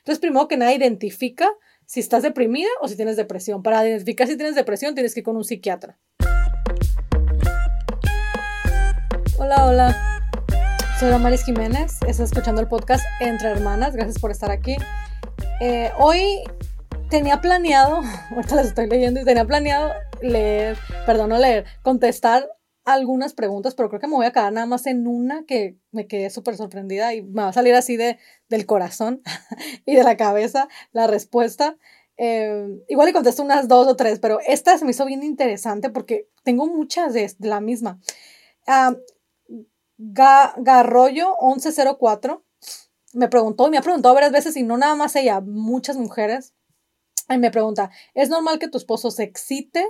Entonces, primero que nada, identifica si estás deprimida o si tienes depresión. Para identificar si tienes depresión, tienes que ir con un psiquiatra. Hola, hola. Soy Damaris Jiménez. Estás escuchando el podcast Entre Hermanas. Gracias por estar aquí. Eh, hoy tenía planeado, ahorita les estoy leyendo y tenía planeado leer, perdón, no leer, contestar algunas preguntas, pero creo que me voy a quedar nada más en una que me quedé súper sorprendida y me va a salir así de, del corazón y de la cabeza la respuesta. Eh, igual le contesto unas dos o tres, pero esta se me hizo bien interesante porque tengo muchas de, la misma. Uh, Garroyo 1104 me preguntó y me ha preguntado varias veces y no nada más ella, muchas mujeres. Y me pregunta, ¿es normal que tu esposo se excite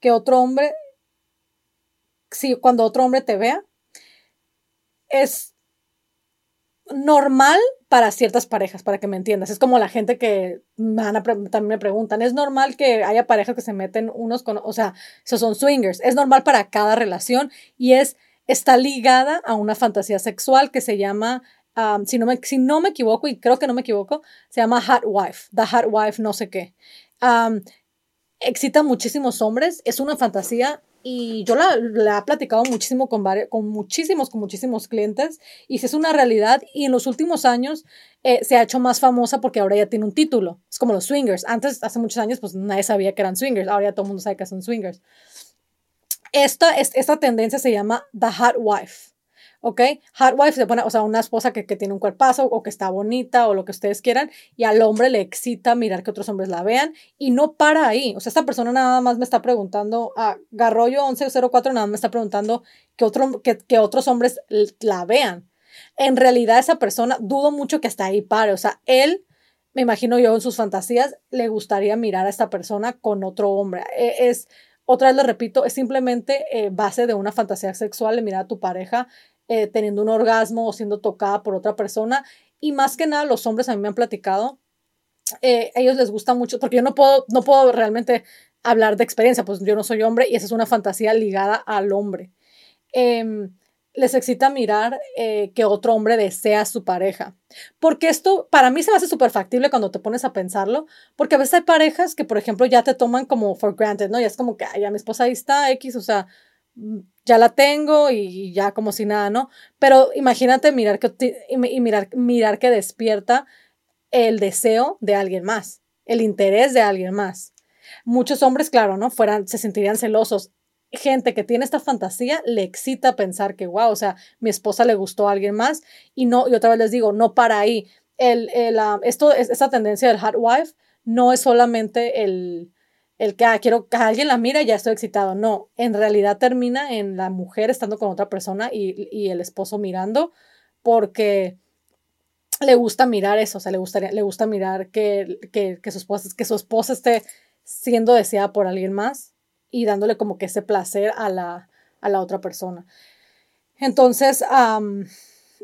que otro hombre si cuando otro hombre te vea, es normal para ciertas parejas, para que me entiendas. Es como la gente que también me preguntan, ¿es normal que haya parejas que se meten unos con, o sea, esos son swingers? Es normal para cada relación y es, está ligada a una fantasía sexual que se llama, si, no me, si no me equivoco, y creo que no me equivoco, se llama hot wife, the hot wife no sé qué. excita muchísimos hombres, es una fantasía y yo la, la, he platicado muchísimo con, con muchísimos, con muchísimos clientes y es una realidad y en los últimos años eh, se ha hecho más famosa porque ahora ya tiene un título. Es como los swingers. Antes, hace muchos años, pues nadie sabía que eran swingers. Ahora ya todo el mundo sabe que son swingers. Esta, esta tendencia se llama The Hot Wife. ¿Ok? Hot wife se pone, o sea, una esposa que, que, tiene un cuerpazo o que está bonita o lo que ustedes quieran y al hombre le excita mirar que otros hombres la vean y no para ahí. O sea, esta persona nada más me está preguntando, a Garroyo 1104 nada más me está preguntando que, otro, que, que otros hombres la vean. En realidad esa persona, dudo mucho que hasta ahí pare. O sea, él me imagino yo en sus fantasías, le gustaría mirar a esta persona con otro hombre. E, es, otra vez le repito, es simplemente eh, base de una fantasía sexual de mirar a tu pareja eh, teniendo un orgasmo o siendo tocada por otra persona. Y más que nada, los hombres a mí me han platicado, eh, a ellos les gusta mucho, porque yo no puedo, no puedo realmente hablar de experiencia, pues yo no soy hombre y esa es una fantasía ligada al hombre. Em, les excita mirar eh, que otro hombre desea a su pareja. Porque esto para mí se me hace súper factible cuando te pones a pensarlo, porque a veces hay parejas que, por ejemplo, ya te toman como for granted, ¿no? Ya es como que, ay, ya mi esposa ahí está, X, o sea, ya la tengo y ya como si nada, ¿no? Pero imagínate mirar que, y mirar, mirar que despierta el deseo de alguien más, el interés de alguien más. Muchos hombres, claro, ¿no? Fueran, se sentirían celosos. Gente que tiene esta fantasía le excita pensar que, wow, o sea, mi esposa le gustó a alguien más y no, y otra vez les digo, no para ahí. El, el, uh, esto, esta tendencia del hot wife no es solamente el, el que ah, quiero que alguien la mira y ya estoy excitado. No, en realidad termina en la mujer estando con otra persona y, el esposo mirando porque le gusta mirar eso, o sea, le, gustaría, le gusta mirar que, su esposa, que su esposa esté siendo deseada por alguien más y dándole como que ese placer a la, a la otra persona. Entonces,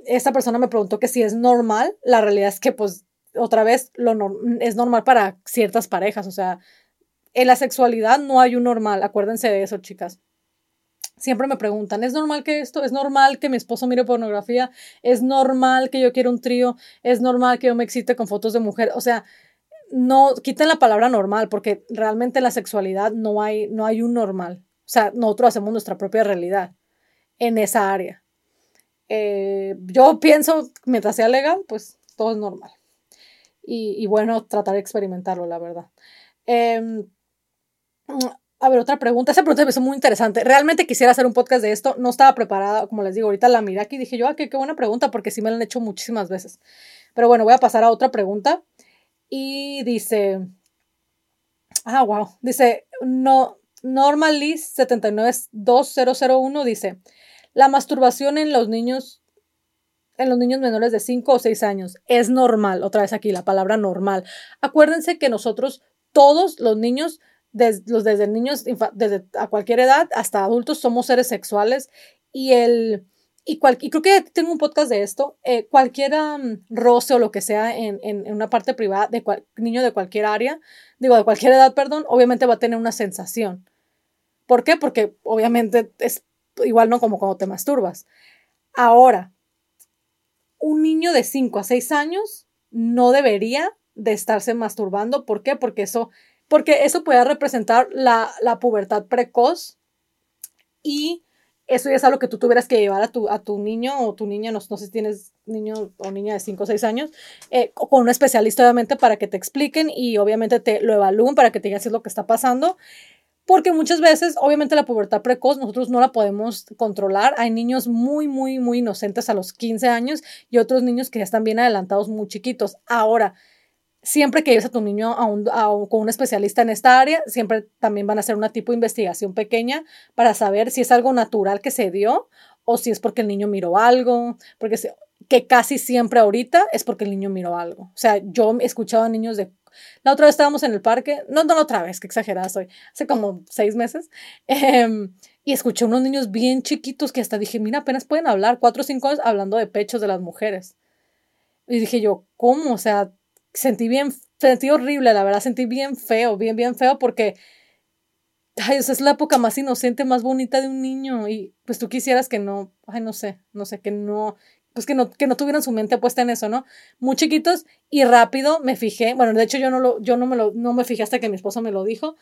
esta persona me preguntó que si es normal, la realidad es que pues otra vez lo es normal para ciertas parejas, o sea, en la sexualidad no hay un normal, acuérdense de eso, chicas. Siempre me preguntan, ¿es normal que esto? ¿Es normal que mi esposo mire pornografía? ¿Es normal que yo quiera un trío? ¿Es normal que yo me excite con fotos de mujer? O sea, no quiten la palabra normal porque realmente en la sexualidad no hay, no hay un normal. O sea, nosotros hacemos nuestra propia realidad en esa área. Eh, yo pienso, mientras sea legal, pues todo es normal. Y, bueno, tratar de experimentarlo, la verdad. Eh, a ver, otra pregunta. Esa pregunta me hizo muy interesante. Realmente quisiera hacer un podcast de esto. No estaba preparada, como les digo, ahorita la miré aquí y dije yo, ah, qué, qué buena pregunta, porque sí me la han hecho muchísimas veces. Pero bueno, voy a pasar a otra pregunta. Y dice, ah, wow, dice, no, Normalis 79201 dice, la masturbación en los niños en los niños menores de 5 o 6 años es normal, otra vez aquí la palabra normal. Acuérdense que nosotros todos los niños los desde niños, desde a cualquier edad hasta adultos, somos seres sexuales y el... Y, y creo que tengo un podcast de esto. Eh, cualquier roce o lo que sea en, en, una parte privada de niño de cualquier área, digo, de cualquier edad, perdón, obviamente va a tener una sensación. ¿Por qué? Porque obviamente es igual no como cuando te masturbas. Ahora, un niño de 5 a 6 años no debería de estarse masturbando. ¿Por qué? Porque eso, porque eso puede representar la, la pubertad precoz y eso ya es algo que tú tuvieras que llevar a tu, a tu niño o tu niña, no, sé si tienes niño o niña de 5 o 6 años, eh, con un especialista obviamente para que te expliquen y obviamente te lo evalúen para que te digan si es lo que está pasando. Porque muchas veces, obviamente la pubertad precoz nosotros no la podemos controlar. Hay niños muy, muy, muy inocentes a los 15 años y otros niños que ya están bien adelantados muy chiquitos. Ahora, siempre que lleves a tu niño a con un especialista en esta área, siempre también van a hacer una tipo de investigación pequeña para saber si es algo natural que se dio o si es porque el niño miró algo, porque que casi siempre ahorita es porque el niño miró algo. O sea, yo he escuchado a niños de... La otra vez estábamos en el parque, no, no la otra vez, que exagerada soy, hace como seis meses, em, y escuché unos niños bien chiquitos que hasta dije, mira, apenas pueden hablar, cuatro o cinco años hablando de pechos de las mujeres. Y dije yo, ¿cómo? O sea, sentí bien, sentí horrible, la verdad, sentí bien feo, bien, bien feo porque, ay, esa es la época más inocente, más bonita de un niño y pues tú quisieras que no, ay, no sé, no sé, que no, pues que no, que no tuvieran su mente puesta en eso, ¿no? Muy chiquitos y rápido me fijé, bueno, de hecho yo no, lo, yo no, me, lo, no me fijé hasta que mi esposo me lo dijo,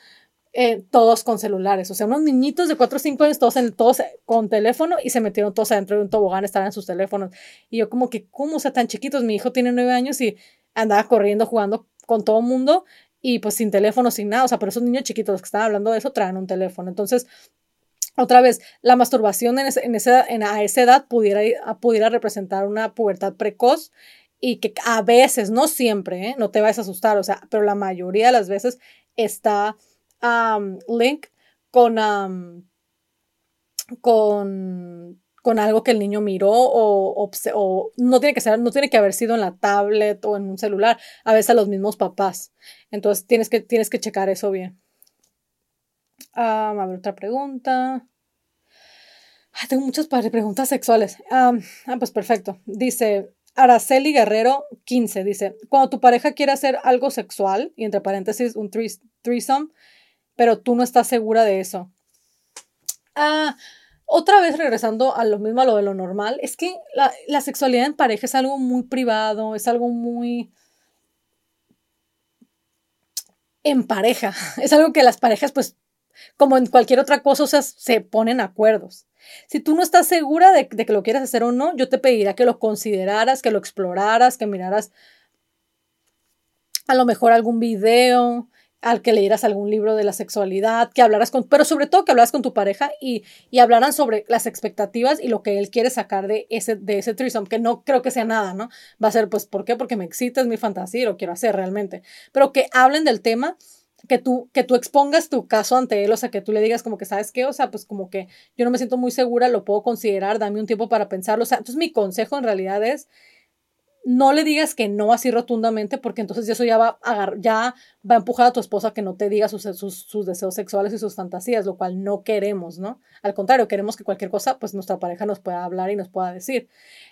eh, todos con celulares, o sea, unos niñitos de 4 o 5 años, todos, en, todos con teléfono y se metieron todos adentro de un tobogán, estaban en sus teléfonos. Y yo como que, ¿cómo, o sea, tan chiquitos? Mi hijo tiene 9 años y andaba corriendo, jugando con todo el mundo y pues sin teléfono, sin nada. O sea, pero esos niños chiquitos los que estaban hablando de eso traen un teléfono. Entonces, otra vez, la masturbación en, en, esa, en a esa edad pudiera, pudiera representar una pubertad precoz y que a veces, no siempre, ¿eh? no te vayas a asustar, o sea, pero la mayoría de las veces está um, link con, con con algo que el niño miró o, o, no tiene que ser, no tiene que haber sido en la tablet o en un celular, a veces a los mismos papás. Entonces tienes que, tienes que checar eso bien. a ver, otra pregunta. tengo muchas preguntas sexuales. ah, pues perfecto. Dice Araceli Guerrero 15. Dice, cuando tu pareja quiere hacer algo sexual, y entre paréntesis un threesome, pero tú no estás segura de eso. Ah, otra vez regresando a lo mismo, a lo de lo normal, es que la, sexualidad en pareja es algo muy privado, es algo muy en pareja. Es algo que las parejas, pues, como en cualquier otra cosa, o sea, se ponen acuerdos. Si tú no estás segura de, que lo quieres hacer o no, yo te pediría que lo consideraras, que lo exploraras, que miraras a lo mejor algún video, al que leyeras algún libro de la sexualidad, que hablaras con, pero sobre todo que hablaras con tu pareja y, y hablaran sobre las expectativas y lo que él quiere sacar de ese, de ese threesome, que no creo que sea nada, ¿no? Va a ser, pues, ¿por qué? Porque me excita, es mi fantasía y lo quiero hacer realmente. Pero que hablen del tema, que tú, que tú expongas tu caso ante él, o sea, que tú le digas como que, ¿sabes qué? O sea, pues como que yo no me siento muy segura, lo puedo considerar, dame un tiempo para pensarlo. O sea, entonces mi consejo en realidad es no le digas que no así rotundamente, porque entonces eso ya va a, ya va a empujar a tu esposa a que no te diga sus, sus, deseos sexuales y sus fantasías, lo cual no queremos, ¿no? Al contrario, queremos que cualquier cosa, pues nuestra pareja nos pueda hablar y nos pueda decir.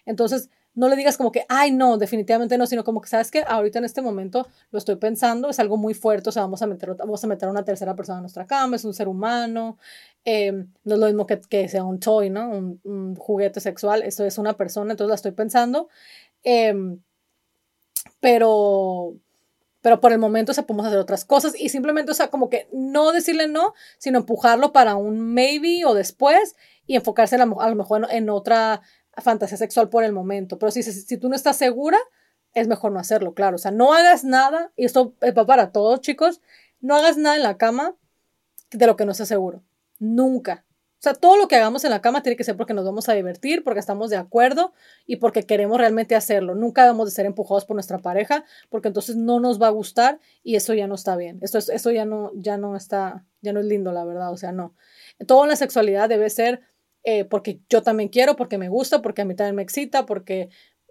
Entonces, no le digas como que, ay, no, definitivamente no, sino como que, ¿sabes que Ahorita en este momento lo estoy pensando, es algo muy fuerte, o sea, vamos a meter, vamos a, meter a una tercera persona en nuestra cama, es un ser humano, em, no es lo mismo que, que sea un toy, ¿no? Un, un juguete sexual, esto es una persona, entonces la estoy pensando Em, pero, pero por el momento se podemos hacer otras cosas y simplemente, o sea, como que no decirle no, sino empujarlo para un maybe o después y enfocarse a, lo mejor en, otra fantasía sexual por el momento. Pero si, si tú no estás segura, es mejor no hacerlo, claro. O sea, no hagas nada, y esto va para todos, chicos, no hagas nada en la cama de lo que no estés seguro. Nunca. O sea, todo lo que hagamos en la cama tiene que ser porque nos vamos a divertir, porque estamos de acuerdo y porque queremos realmente hacerlo. Nunca debemos de ser empujados por nuestra pareja, porque entonces no nos va a gustar y eso ya no está bien. Esto, eso ya no, ya no está, ya no es lindo, la verdad. O sea, no. Todo en la sexualidad debe ser eh, porque yo también quiero, porque me gusta, porque a mí también me excita, porque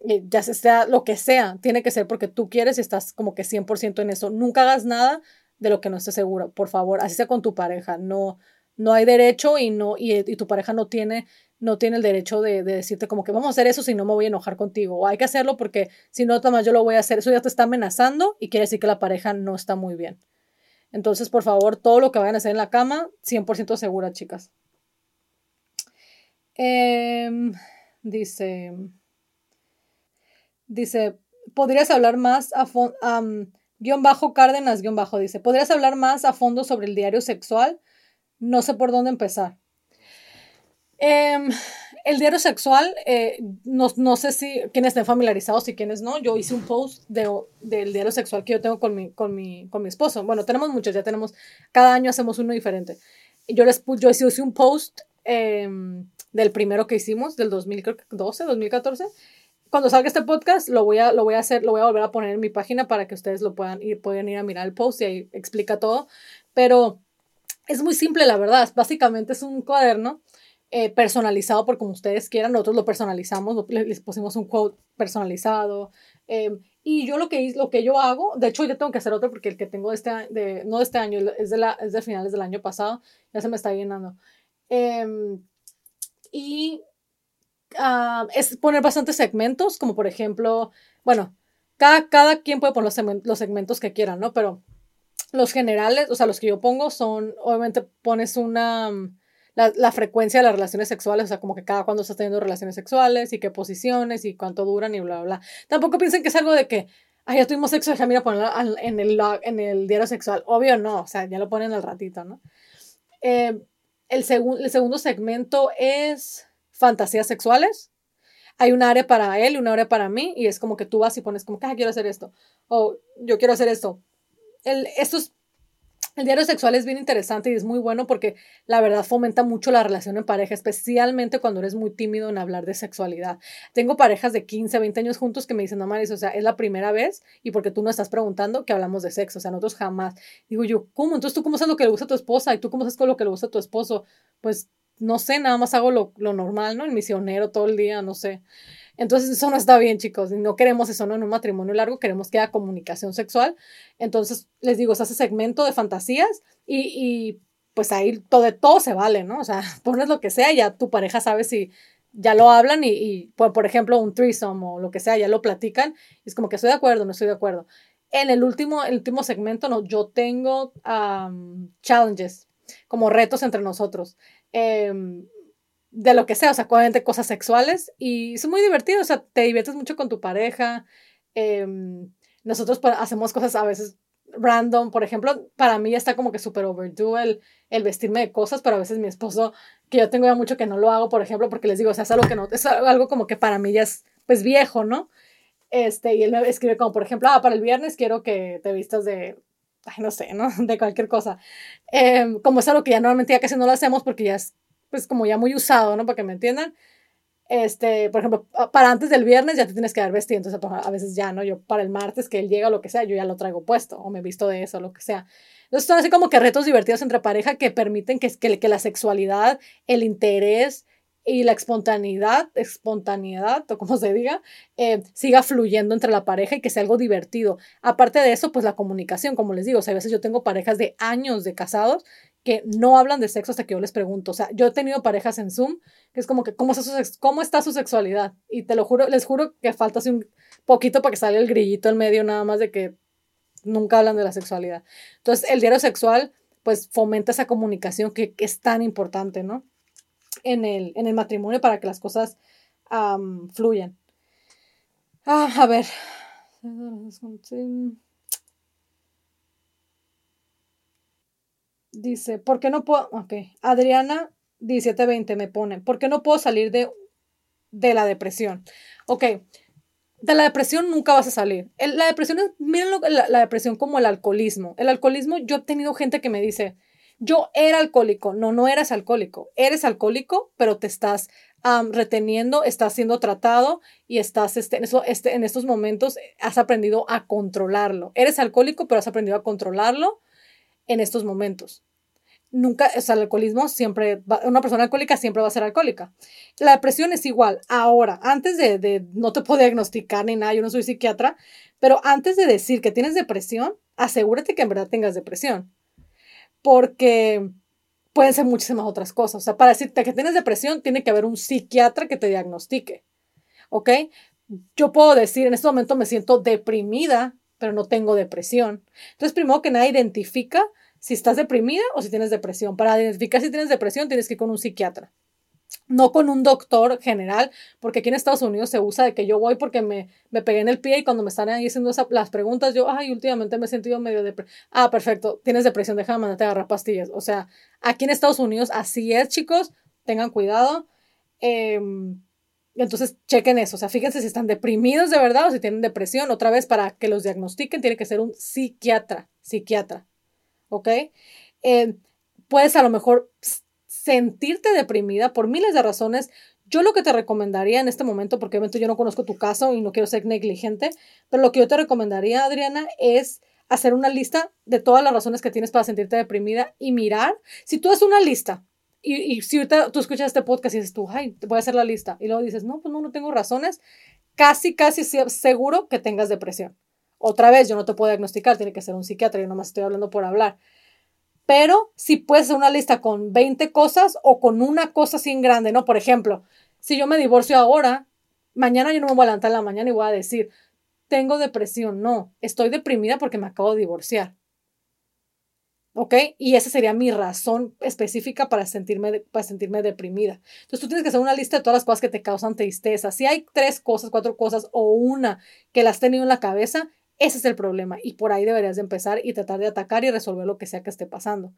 eh, ya sea lo que sea, tiene que ser porque tú quieres y estás como que 100% en eso. Nunca hagas nada de lo que no estés seguro, por favor, así sea con tu pareja, no, no hay derecho y, no, y, tu pareja no tiene, no tiene el derecho de, decirte como que vamos a hacer eso si no me voy a enojar contigo. O hay que hacerlo porque si no, más yo lo voy a hacer. Eso ya te está amenazando y quiere decir que la pareja no está muy bien. Entonces, por favor, todo lo que vayan a hacer en la cama, 100% segura, chicas. Em, dice, dice, podrías hablar más a fondo, guion bajo Cárdenas, guion bajo, dice, ¿podrías hablar más a fondo sobre el diario sexual? No sé por dónde empezar. Em, el diario sexual, eh, no, sé si quienes estén familiarizados y quienes no. Yo hice un post de, del diario sexual que yo tengo con mi, con, mi, con mi esposo. Bueno, tenemos muchos, ya tenemos, cada año hacemos uno diferente. Yo les yo hice un post em, del primero que hicimos, del 2012, 2014. Cuando salga este podcast, lo voy, a, lo voy a hacer, lo voy a volver a poner en mi página para que ustedes lo puedan ir, puedan ir a mirar el post y ahí explica todo. Pero es muy simple, la verdad. Básicamente es un cuaderno eh, personalizado por como ustedes quieran. Nosotros lo personalizamos, les pusimos un quote personalizado. Em, y yo lo que, lo que yo hago, de hecho yo tengo que hacer otro porque el que tengo este, no de este año, es de, la, es de finales del año pasado, ya se me está llenando. Em, y ah, es poner bastantes segmentos, como por ejemplo, bueno, cada, cada quien puede poner los segmentos que quieran, ¿no? Pero los generales, o sea, los que yo pongo son, obviamente pones una la, frecuencia de las relaciones sexuales, o sea, como que cada cuando estás teniendo relaciones sexuales y qué posiciones y cuánto duran y bla, bla, bla. Tampoco piensen que es algo de que, ay, ya tuvimos sexo, ya mira ponerlo en el, en el diario sexual. Obvio no, o sea, ya lo ponen al ratito, ¿no? Eh, el, el segundo segmento es fantasías sexuales. Hay un área para él y un área para mí, y es como que tú vas y pones como que, ah, quiero hacer esto, o yo quiero hacer esto. El, el diario sexual es bien interesante y es muy bueno porque la verdad fomenta mucho la relación en pareja, especialmente cuando eres muy tímido en hablar de sexualidad. Tengo parejas de 15, 20 años juntos que me dicen, no, Maris, o sea, es la primera vez y porque tú no estás preguntando que hablamos de sexo, o sea, nosotros jamás. Digo yo, ¿cómo? Entonces tú cómo sabes lo que le gusta a tu esposa y tú cómo sabes lo que le gusta a tu esposo? Pues no sé, nada más hago lo, lo normal, ¿no? El misionero todo el día, no sé. Entonces eso no está bien, chicos. No queremos eso en un matrimonio largo, queremos que haya comunicación sexual. Entonces, les digo, se hace segmento de fantasías y, y pues ahí todo, de todo se vale, ¿no? O sea, pones lo que sea ya tu pareja sabe si ya lo hablan y, por, ejemplo, un threesome o lo que sea, ya lo platican. Es como que estoy de acuerdo, no estoy de acuerdo. En el último, el último segmento, no, yo tengo challenges, como retos entre nosotros. Eh, de lo que sea, o sea, obviamente cosas sexuales y es muy divertido, o sea, te diviertes mucho con tu pareja. Em, nosotros pues, hacemos cosas a veces random, por ejemplo, para mí ya está como que súper overdue el, el vestirme de cosas, pero a veces mi esposo, que yo tengo ya mucho que no lo hago, por ejemplo, porque les digo, o sea, es algo que no, es algo como que para mí ya es pues viejo, ¿no? Este, y él me escribe como, por ejemplo, ah, para el viernes quiero que te vistas de, ay, no sé, ¿no? De cualquier cosa. Em, como es algo que ya normalmente ya casi no lo hacemos porque ya es pues como ya muy usado, ¿no? Para que me entiendan. Este, por ejemplo, para antes del viernes ya te tienes que dar vestido, entonces a veces ya, ¿no? Yo para el martes que él llega o lo que sea, yo ya lo traigo puesto o me visto de eso lo que sea. Entonces son así como que retos divertidos entre pareja que permiten que, que, que la sexualidad, el interés y la espontaneidad, espontaneidad o como se diga, eh, siga fluyendo entre la pareja y que sea algo divertido. Aparte de eso, pues la comunicación, como les digo, o sea, a veces yo tengo parejas de años de casados que no hablan de sexo hasta que yo les pregunto. O sea, yo he tenido parejas en Zoom que es como que, ¿cómo está su, cómo está su sexualidad? Y te lo juro, les juro que falta así un poquito para que salga el grillito en medio nada más de que nunca hablan de la sexualidad. Entonces, el diario sexual, pues fomenta esa comunicación que, es tan importante, ¿no? En el, en el matrimonio para que las cosas fluyan. Ah, a ver. Dice, ¿por qué no puedo? Ok, Adriana 1720 me pone, ¿por qué no puedo salir de, de la depresión? Ok, de la depresión nunca vas a salir. la depresión es, miren la, la, depresión como el alcoholismo. El alcoholismo, yo he tenido gente que me dice, yo era alcohólico. No, no eres alcohólico. Eres alcohólico, pero te estás reteniendo, estás siendo tratado y estás este, en, este, en estos momentos has aprendido a controlarlo. Eres alcohólico, pero has aprendido a controlarlo en estos momentos nunca, o sea, el alcoholismo siempre, una persona alcohólica siempre va a ser alcohólica. La depresión es igual. Ahora, antes de, de, no te puedo diagnosticar ni nada, yo no soy psiquiatra, pero antes de decir que tienes depresión, asegúrate que en verdad tengas depresión. Porque pueden ser muchísimas otras cosas. O sea, para decirte que tienes depresión, tiene que haber un psiquiatra que te diagnostique. ¿Ok? Yo puedo decir, en este momento me siento deprimida, pero no tengo depresión. Entonces, primero que nada, identifica si estás deprimida o si tienes depresión. Para identificar si tienes depresión, tienes que ir con un psiquiatra. no con un doctor general, porque aquí en Estados Unidos se usa de que yo voy porque me, me pegué en el pie y cuando me están ahí haciendo las preguntas, yo, ay, últimamente me he sentido medio depresión. Ah, perfecto, tienes depresión, déjame mandarte a agarrar pastillas. O sea, aquí en Estados Unidos así es, chicos, tengan cuidado. Em, entonces, chequen eso, o sea, fíjense si están deprimidos de verdad o si tienen depresión. Otra vez, para que los diagnostiquen, tiene que ser un psiquiatra, psiquiatra, ¿ok? Eh, puedes a lo mejor sentirte deprimida por miles de razones. Yo lo que te recomendaría en este momento, porque obviamente yo no conozco tu caso y no quiero ser negligente, pero lo que yo te recomendaría, Adriana, es hacer una lista de todas las razones que tienes para sentirte deprimida y mirar. Si tú haces una lista y, y si ahorita tú escuchas este podcast y dices tú, ay, voy a hacer la lista, y luego dices, no, pues no, no tengo razones, casi, casi seguro que tengas depresión. Otra vez, yo no te puedo diagnosticar, tiene que ser un psiquiatra, yo nomás estoy hablando por hablar. Pero si puedes hacer una lista con 20 cosas o con una cosa en grande, ¿no? Por ejemplo, si yo me divorcio ahora, mañana yo no me voy a levantar en la mañana y voy a decir, tengo depresión. No, estoy deprimida porque me acabo de divorciar. ¿Ok? Y esa sería mi razón específica para sentirme, para sentirme deprimida. Entonces tú tienes que hacer una lista de todas las cosas que te causan tristeza. Si hay tres cosas, cuatro cosas o una que las has tenido en la cabeza, ese es el problema y por ahí deberías de empezar y tratar de atacar y resolver lo que sea que esté pasando.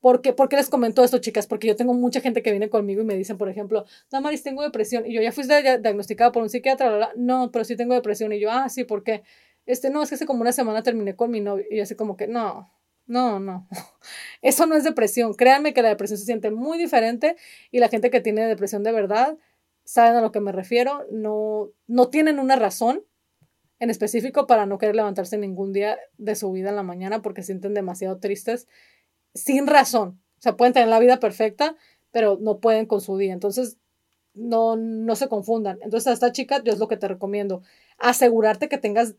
¿Por qué, ¿Por qué les comento esto, chicas? Porque yo tengo mucha gente que viene conmigo y me dicen, por ejemplo, Damaris, tengo depresión. Y yo, ¿ya fuiste diagnosticada por un psiquiatra? No, pero sí tengo depresión. Y yo, ah, sí, ¿por qué? Este, no, es que hace como una semana terminé con mi novio. Y yo así como que, no, no, no. Eso no es depresión. Créanme que la depresión se siente muy diferente y la gente que tiene depresión de verdad saben a lo que me refiero. No, no tienen una razón en específico para no querer levantarse ningún día de su vida en la mañana porque sienten demasiado tristes sin razón. O sea, pueden tener la vida perfecta, pero no pueden con su día. Entonces, no, no se confundan. Entonces, a esta chica, yo es lo que te recomiendo. Asegurarte que tengas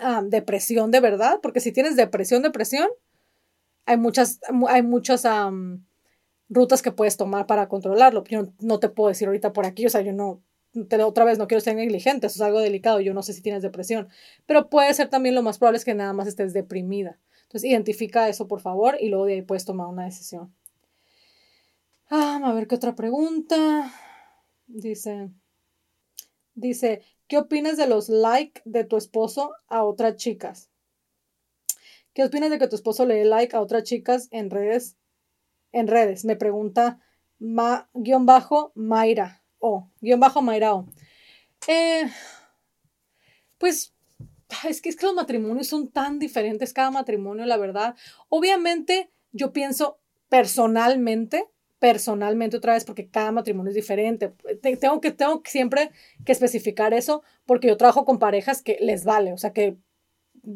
ah, depresión de verdad, porque si tienes depresión, depresión, hay muchas, hay muchas rutas que puedes tomar para controlarlo. Yo no te puedo decir ahorita por aquí, o sea, yo no, otra vez no quiero ser negligente, eso es algo delicado, yo no sé si tienes depresión, pero puede ser también lo más probable es que nada más estés deprimida. Entonces identifica eso por favor y luego de ahí puedes tomar una decisión. Ah, a ver qué otra pregunta. Dice, dice, ¿qué opinas de los likes de tu esposo a otras chicas? ¿Qué opinas de que tu esposo le dé like a otras chicas en redes? En redes, me pregunta ma, guion bajo Mayra o, guion bajo Mairao. Eh, pues es que, es que los matrimonios son tan diferentes, cada matrimonio, la verdad. Obviamente, yo pienso personalmente, personalmente otra vez, porque cada matrimonio es diferente. Tengo que, tengo siempre que especificar eso, porque yo trabajo con parejas que les vale, o sea que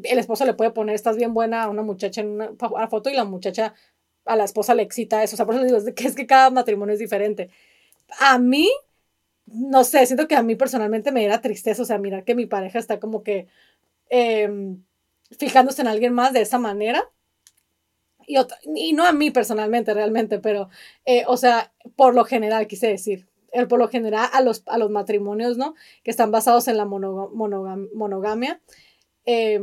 el esposo le puede poner, estás bien buena a una muchacha en una, foto y la muchacha a la esposa le excita eso. O sea, por eso digo, que es que cada matrimonio es diferente. A mí, no sé, siento que a mí personalmente me diera tristeza, o sea, mirar que mi pareja está como que em, fijándose en alguien más de esa manera. Y, y no a mí personalmente, realmente, pero, eh, o sea, por lo general, quise decir, el, por lo general a los, a los matrimonios, ¿no? Que están basados en la monogamia. Eh,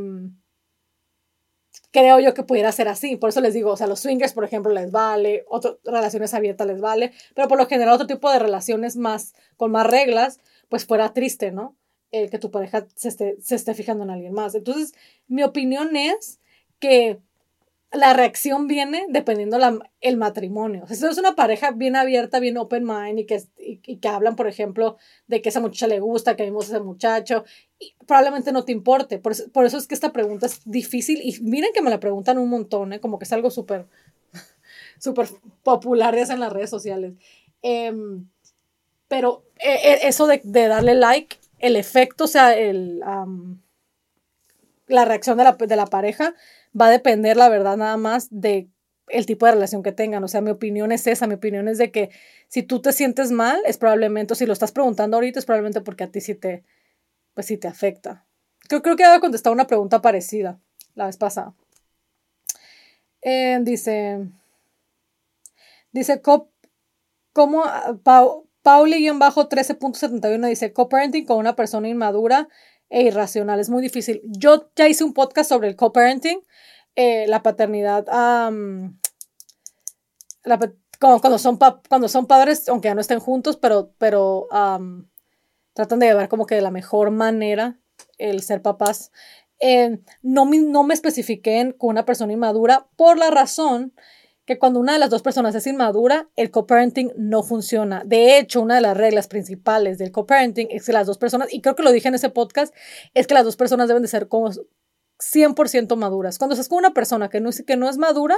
creo yo que pudiera ser así. Por eso les digo, o sea, los swingers, por ejemplo, les vale, otras relaciones abiertas les vale, pero por lo general otro tipo de relaciones más, con más reglas, pues fuera triste, ¿no? El que tu pareja se esté, se esté fijando en alguien más. Entonces, mi opinión es que la reacción viene dependiendo la, el matrimonio. si es una pareja bien abierta, bien open mind y que, y, que hablan, por ejemplo, de que esa muchacha le gusta, que vimos a ese muchacho, probablemente no te importe. Por por eso, es que esta pregunta es difícil y miren que me la preguntan un montón, ¿eh? como que es algo súper súper popular en las redes sociales. Em, pero e, e, eso de, de, darle like, el efecto, o sea, el, la reacción de la, de la pareja, va a depender, la verdad, nada más de el tipo de relación que tengan. O sea, mi opinión es esa, mi opinión es de que si tú te sientes mal, es probablemente, o si lo estás preguntando ahorita, es probablemente porque a ti sí te, pues sí te afecta. Creo, creo que había contestado una pregunta parecida la vez pasada. Eh, dice, dice, ¿cómo Pauli-13.71 dice, co-parenting con una persona inmadura e irracional. Es muy difícil. Yo ya hice un podcast sobre el co-parenting, eh, la paternidad, cuando son, cuando son padres, aunque ya no estén juntos, pero, pero tratan de llevar como que de la mejor manera el ser papás. Eh, no, me, no me especifiqué con una persona inmadura por la razón que cuando una de las dos personas es inmadura, el co-parenting no funciona. De hecho, una de las reglas principales del co-parenting es que las dos personas, y creo que lo dije en ese podcast, es que las dos personas deben de ser como 100% maduras. Cuando estás con una persona que no, que no es madura,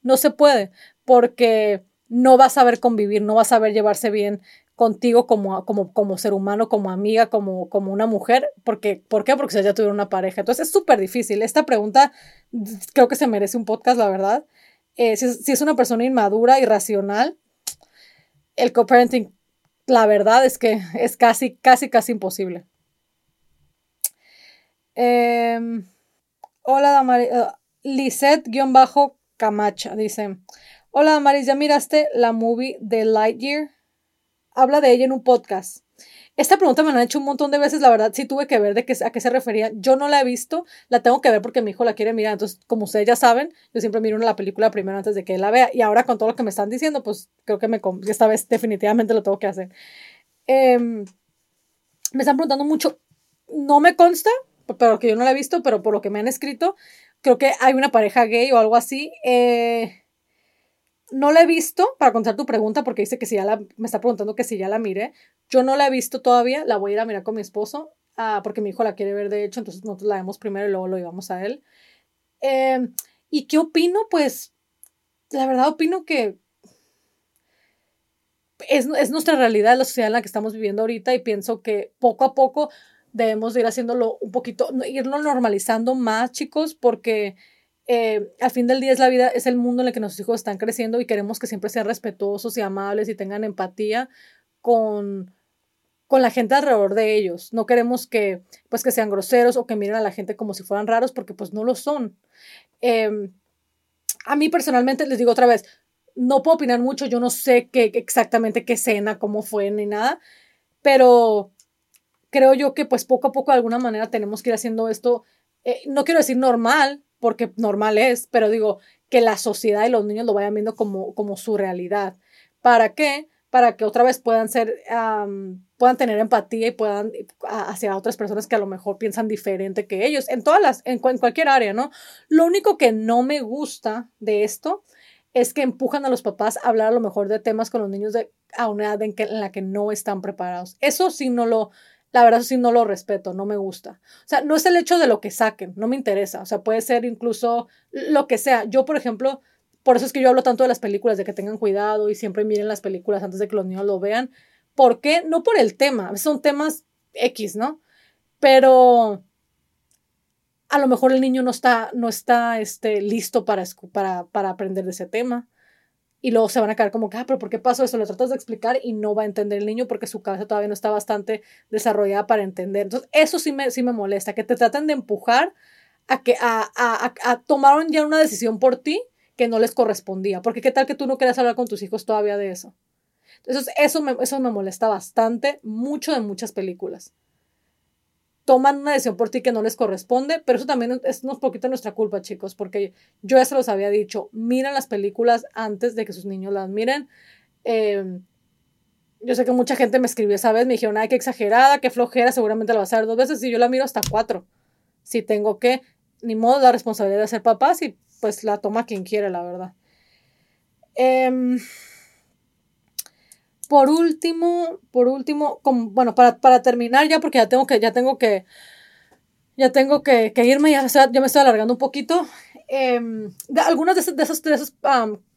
no se puede, porque no va a saber convivir, no va a saber llevarse bien contigo como, como, como ser humano, como amiga, como, como una mujer. Porque, ¿Por qué? Porque ya tuvieron una pareja. Entonces es súper difícil. Esta pregunta creo que se merece un podcast, la verdad. Eh, si, es una persona inmadura, irracional, el co-parenting, la verdad es que es casi, casi, casi imposible. Eh, hola, Damaris. Uh, Lisette-Camacha dice: Hola, Damaris, ¿ya miraste la movie de Lightyear? Habla de ella en un podcast. Esta pregunta me la han hecho un montón de veces, la verdad sí tuve que ver de qué, a qué se refería. Yo no la he visto, la tengo que ver porque mi hijo la quiere mirar. Entonces, como ustedes ya saben, yo siempre miro la película primero antes de que él la vea. Y ahora con todo lo que me están diciendo, pues creo que me, esta vez definitivamente lo tengo que hacer. Em, me están preguntando mucho, no me consta, pero que yo no la he visto, pero por lo que me han escrito, creo que hay una pareja gay o algo así. Eh, no la he visto, para contar tu pregunta, porque dice que si ya la, me está preguntando que si ya la miré. Yo no la he visto todavía, la voy a ir a mirar con mi esposo, ah, porque mi hijo la quiere ver de hecho, entonces nosotros la vemos primero y luego lo llevamos a él. Em, ¿Y qué opino? Pues, la verdad opino que es, es nuestra realidad, la sociedad en la que estamos viviendo ahorita y pienso que poco a poco debemos ir haciéndolo un poquito, irlo normalizando más, chicos, porque eh, al fin del día es la vida, es el mundo en el que nuestros hijos están creciendo y queremos que siempre sean respetuosos y amables y tengan empatía con, con la gente alrededor de ellos. No queremos que, pues, que sean groseros o que miren a la gente como si fueran raros porque pues no lo son. Em, a mí personalmente les digo otra vez, no puedo opinar mucho, yo no sé qué, exactamente qué cena, cómo fue ni nada, pero creo yo que pues poco a poco de alguna manera tenemos que ir haciendo esto, eh, no quiero decir normal, porque normal es, pero digo que la sociedad y los niños lo vayan viendo como, como su realidad. ¿Para qué? Para que otra vez puedan ser, puedan tener empatía y puedan hacia otras personas que a lo mejor piensan diferente que ellos, en todas las, en, cualquier área, ¿no? Lo único que no me gusta de esto es que empujan a los papás a hablar a lo mejor de temas con los niños de, a una edad en, que, en la que no están preparados. Eso sí no lo, la verdad sí no lo respeto, no me gusta. O sea, no es el hecho de lo que saquen, no me interesa. O sea, puede ser incluso lo que sea. Yo, por ejemplo, por eso es que yo hablo tanto de las películas, de que tengan cuidado y siempre miren las películas antes de que los niños lo vean. ¿Por qué? No por el tema, son temas X, ¿no? Pero a lo mejor el niño no está, no está este, listo para, para, para aprender de ese tema y luego se van a quedar como ah, pero ¿por qué pasó eso? Le tratas de explicar y no va a entender el niño porque su cabeza todavía no está bastante desarrollada para entender. Entonces, eso sí me, sí me molesta, que te traten de empujar a, que, a, a, a, tomar ya una decisión por ti que no les correspondía. Porque qué tal que tú no quieras hablar con tus hijos todavía de eso. Entonces, eso me, eso me molesta bastante, mucho de muchas películas toman una decisión por ti que no les corresponde, pero eso también es un poquito nuestra culpa, chicos, porque yo ya se los había dicho, miren las películas antes de que sus niños las miren. Em, yo sé que mucha gente me escribió esa vez, me dijeron, ay, qué exagerada, qué flojera, seguramente la vas a ver dos veces, y yo la miro hasta cuatro. Si tengo que, ni modo, la responsabilidad de ser papá, si pues la toma quien quiere, la verdad. Eh, por último, por último, como, bueno, para, para, terminar ya, porque ya tengo que, ya tengo que, ya tengo que, irme, ya, ya me estoy alargando un poquito. De, algunas de esas, de esas, de esas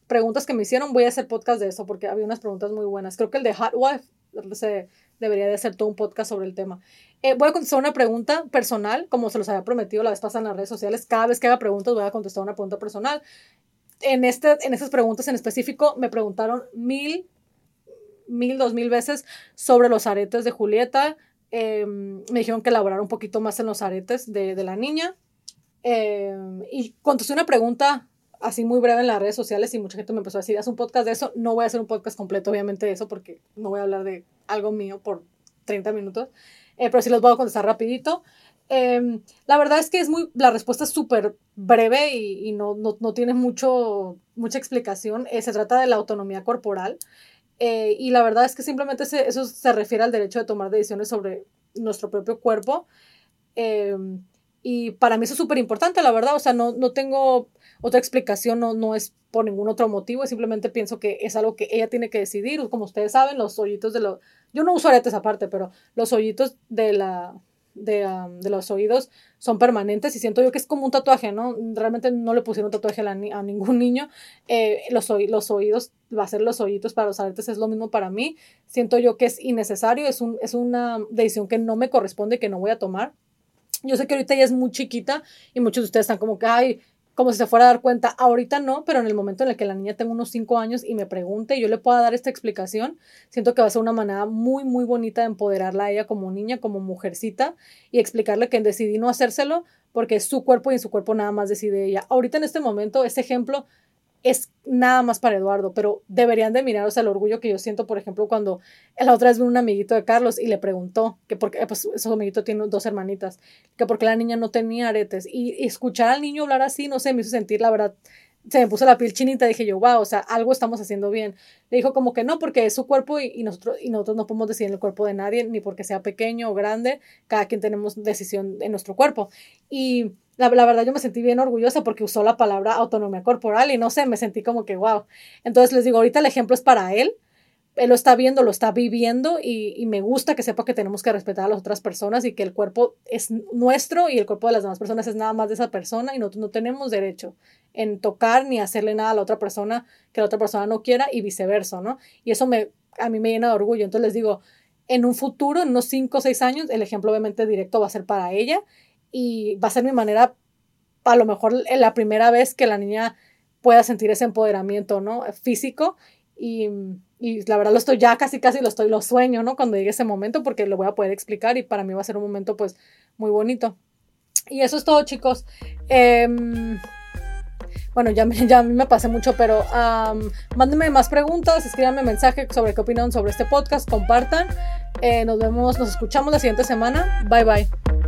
preguntas que me hicieron, voy a hacer podcast de eso, porque había unas preguntas muy buenas. Creo que el de Hot Wife se, debería de hacer todo un podcast sobre el tema. Eh, voy a contestar una pregunta personal, como se los había prometido la vez pasada en las redes sociales. Cada vez que haga preguntas voy a contestar una pregunta personal. En, este, en esas preguntas en específico me preguntaron mil mil, dos mil veces sobre los aretes de Julieta. Em, me dijeron que elaborara un poquito más en los aretes de, de la niña. Em, y contesté una pregunta así muy breve en las redes sociales y mucha gente me empezó a decir, haz un podcast de eso. No voy a hacer un podcast completo, obviamente, de eso, porque no voy a hablar de algo mío por 30 minutos. Eh, pero sí los voy a contestar rapidito. Em, la verdad es que es muy, la respuesta es súper breve y, no, no, tiene mucho, mucha explicación. Eh, se trata de la autonomía corporal. Eh, y la verdad es que simplemente eso se refiere al derecho de tomar decisiones sobre nuestro propio cuerpo. Y para mí eso es súper importante, la verdad. O sea, no, no tengo otra explicación, no, no es por ningún otro motivo, simplemente pienso que es algo que ella tiene que decidir. Como ustedes saben, los hoyitos de los... Yo no uso aretes aparte, pero los hoyitos de la... De, de, los oídos son permanentes y siento yo que es como un tatuaje, ¿no? Realmente no le pusieron tatuaje a, a ningún niño. Eh, los, los oídos, va a ser los oídos para los aretes es lo mismo para mí. Siento yo que es innecesario, es, un, es una decisión que no me corresponde, que no voy a tomar. Yo sé que ahorita ella es muy chiquita y muchos de ustedes están como que, ay, como si se fuera a dar cuenta. Ahorita no, pero en el momento en el que la niña tenga unos 5 años y me pregunte y yo le pueda dar esta explicación, siento que va a ser una manera muy, muy bonita de empoderarla a ella como niña, como mujercita y explicarle que decidí no hacérselo porque es su cuerpo y en su cuerpo nada más decide ella. Ahorita en este momento, ese ejemplo es nada más para Eduardo, pero deberían de mirar, o sea, el orgullo que yo siento, por ejemplo, cuando la otra vez vi un amiguito de Carlos y le preguntó que porque, pues, ese amiguito tiene dos hermanitas, que porque la niña no tenía aretes. Y, escuchar al niño hablar así, no sé, me hizo sentir, la verdad, se me puso la piel chinita, dije yo, wow, o sea, algo estamos haciendo bien. Le dijo como que no, porque es su cuerpo y, y, nosotros, y nosotros no podemos decidir el cuerpo de nadie, ni porque sea pequeño o grande, cada quien tenemos decisión en nuestro cuerpo. Y la, verdad yo me sentí bien orgullosa porque usó la palabra autonomía corporal y no sé, me sentí como que wow. Entonces les digo, ahorita el ejemplo es para él. Él lo está viendo, lo está viviendo y, y, me gusta que sepa que tenemos que respetar a las otras personas y que el cuerpo es nuestro y el cuerpo de las demás personas es nada más de esa persona y nosotros no tenemos derecho en tocar ni hacerle nada a la otra persona que la otra persona no quiera y viceversa, ¿no? Y eso me, a mí me llena de orgullo. Entonces les digo, en un futuro, en unos 5 o 6 años, el ejemplo obviamente directo va a ser para ella y va a ser mi manera, a lo mejor la primera vez que la niña pueda sentir ese empoderamiento, ¿no? Físico y, y, la verdad lo estoy ya casi casi lo estoy, lo sueño, ¿no? Cuando llegue ese momento porque lo voy a poder explicar y para mí va a ser un momento pues muy bonito. Y eso es todo chicos. Em, bueno, ya, ya a mí me pasé mucho, pero mándenme más preguntas, escríbanme mensaje sobre qué opinan sobre este podcast, compartan. Eh, nos vemos, nos escuchamos la siguiente semana. Bye bye.